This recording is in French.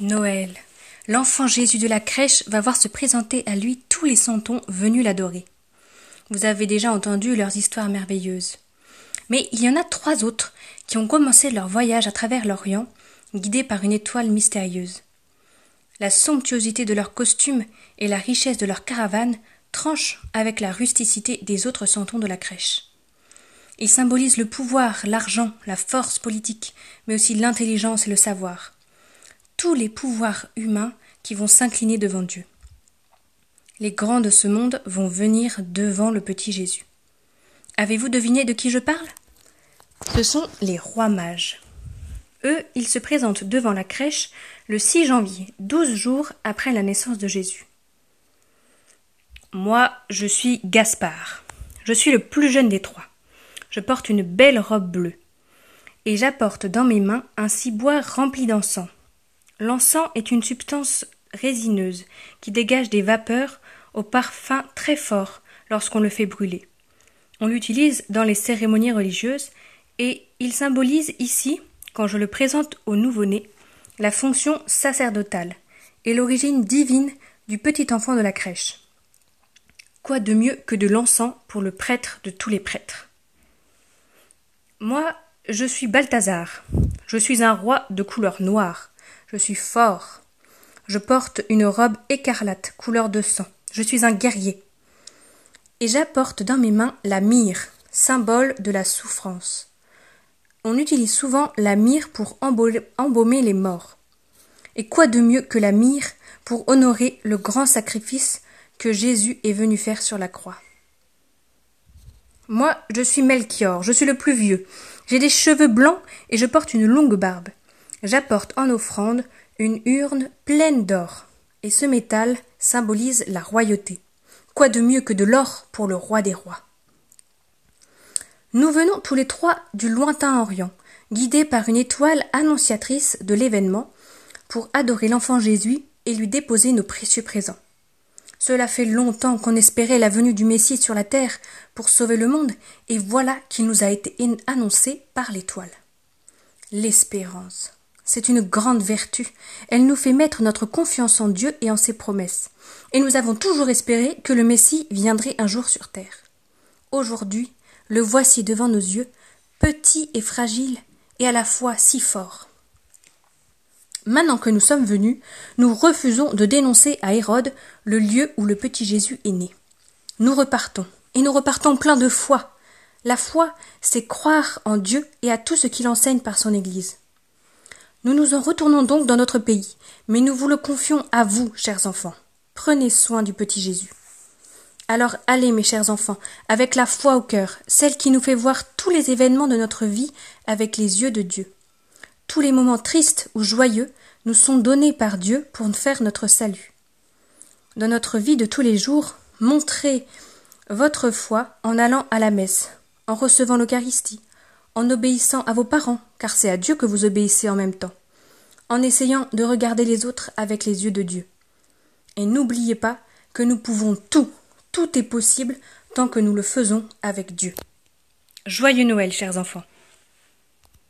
Noël. L'enfant Jésus de la crèche va voir se présenter à lui tous les santons venus l'adorer. Vous avez déjà entendu leurs histoires merveilleuses. Mais il y en a trois autres qui ont commencé leur voyage à travers l'Orient, guidés par une étoile mystérieuse. La somptuosité de leurs costumes et la richesse de leur caravane tranchent avec la rusticité des autres santons de la crèche. Ils symbolisent le pouvoir, l'argent, la force politique, mais aussi l'intelligence et le savoir tous les pouvoirs humains qui vont s'incliner devant Dieu. Les grands de ce monde vont venir devant le petit Jésus. Avez-vous deviné de qui je parle? Ce sont les rois mages. Eux, ils se présentent devant la crèche le 6 janvier, douze jours après la naissance de Jésus. Moi, je suis Gaspard. Je suis le plus jeune des trois. Je porte une belle robe bleue. Et j'apporte dans mes mains un ciboire rempli d'encens. L'encens est une substance résineuse qui dégage des vapeurs au parfum très fort lorsqu'on le fait brûler. On l'utilise dans les cérémonies religieuses et il symbolise ici, quand je le présente au nouveau-né, la fonction sacerdotale et l'origine divine du petit enfant de la crèche. Quoi de mieux que de l'encens pour le prêtre de tous les prêtres? Moi, je suis Balthazar. Je suis un roi de couleur noire. Je suis fort. Je porte une robe écarlate, couleur de sang. Je suis un guerrier. Et j'apporte dans mes mains la myrrhe, symbole de la souffrance. On utilise souvent la myrrhe pour embaumer les morts. Et quoi de mieux que la myrrhe pour honorer le grand sacrifice que Jésus est venu faire sur la croix? Moi, je suis Melchior, je suis le plus vieux. J'ai des cheveux blancs et je porte une longue barbe j'apporte en offrande une urne pleine d'or, et ce métal symbolise la royauté. Quoi de mieux que de l'or pour le roi des rois? Nous venons tous les trois du lointain Orient, guidés par une étoile annonciatrice de l'événement, pour adorer l'enfant Jésus et lui déposer nos précieux présents. Cela fait longtemps qu'on espérait la venue du Messie sur la terre pour sauver le monde, et voilà qu'il nous a été annoncé par l'étoile. L'espérance. C'est une grande vertu. Elle nous fait mettre notre confiance en Dieu et en ses promesses. Et nous avons toujours espéré que le Messie viendrait un jour sur terre. Aujourd'hui, le voici devant nos yeux, petit et fragile, et à la fois si fort. Maintenant que nous sommes venus, nous refusons de dénoncer à Hérode le lieu où le petit Jésus est né. Nous repartons, et nous repartons pleins de foi. La foi, c'est croire en Dieu et à tout ce qu'il enseigne par son Église. Nous nous en retournons donc dans notre pays, mais nous vous le confions à vous, chers enfants. Prenez soin du petit Jésus. Alors allez, mes chers enfants, avec la foi au cœur, celle qui nous fait voir tous les événements de notre vie avec les yeux de Dieu. Tous les moments tristes ou joyeux nous sont donnés par Dieu pour faire notre salut. Dans notre vie de tous les jours, montrez votre foi en allant à la messe, en recevant l'Eucharistie, en obéissant à vos parents, car c'est à Dieu que vous obéissez en même temps, en essayant de regarder les autres avec les yeux de Dieu. Et n'oubliez pas que nous pouvons tout, tout est possible tant que nous le faisons avec Dieu. Joyeux Noël, chers enfants.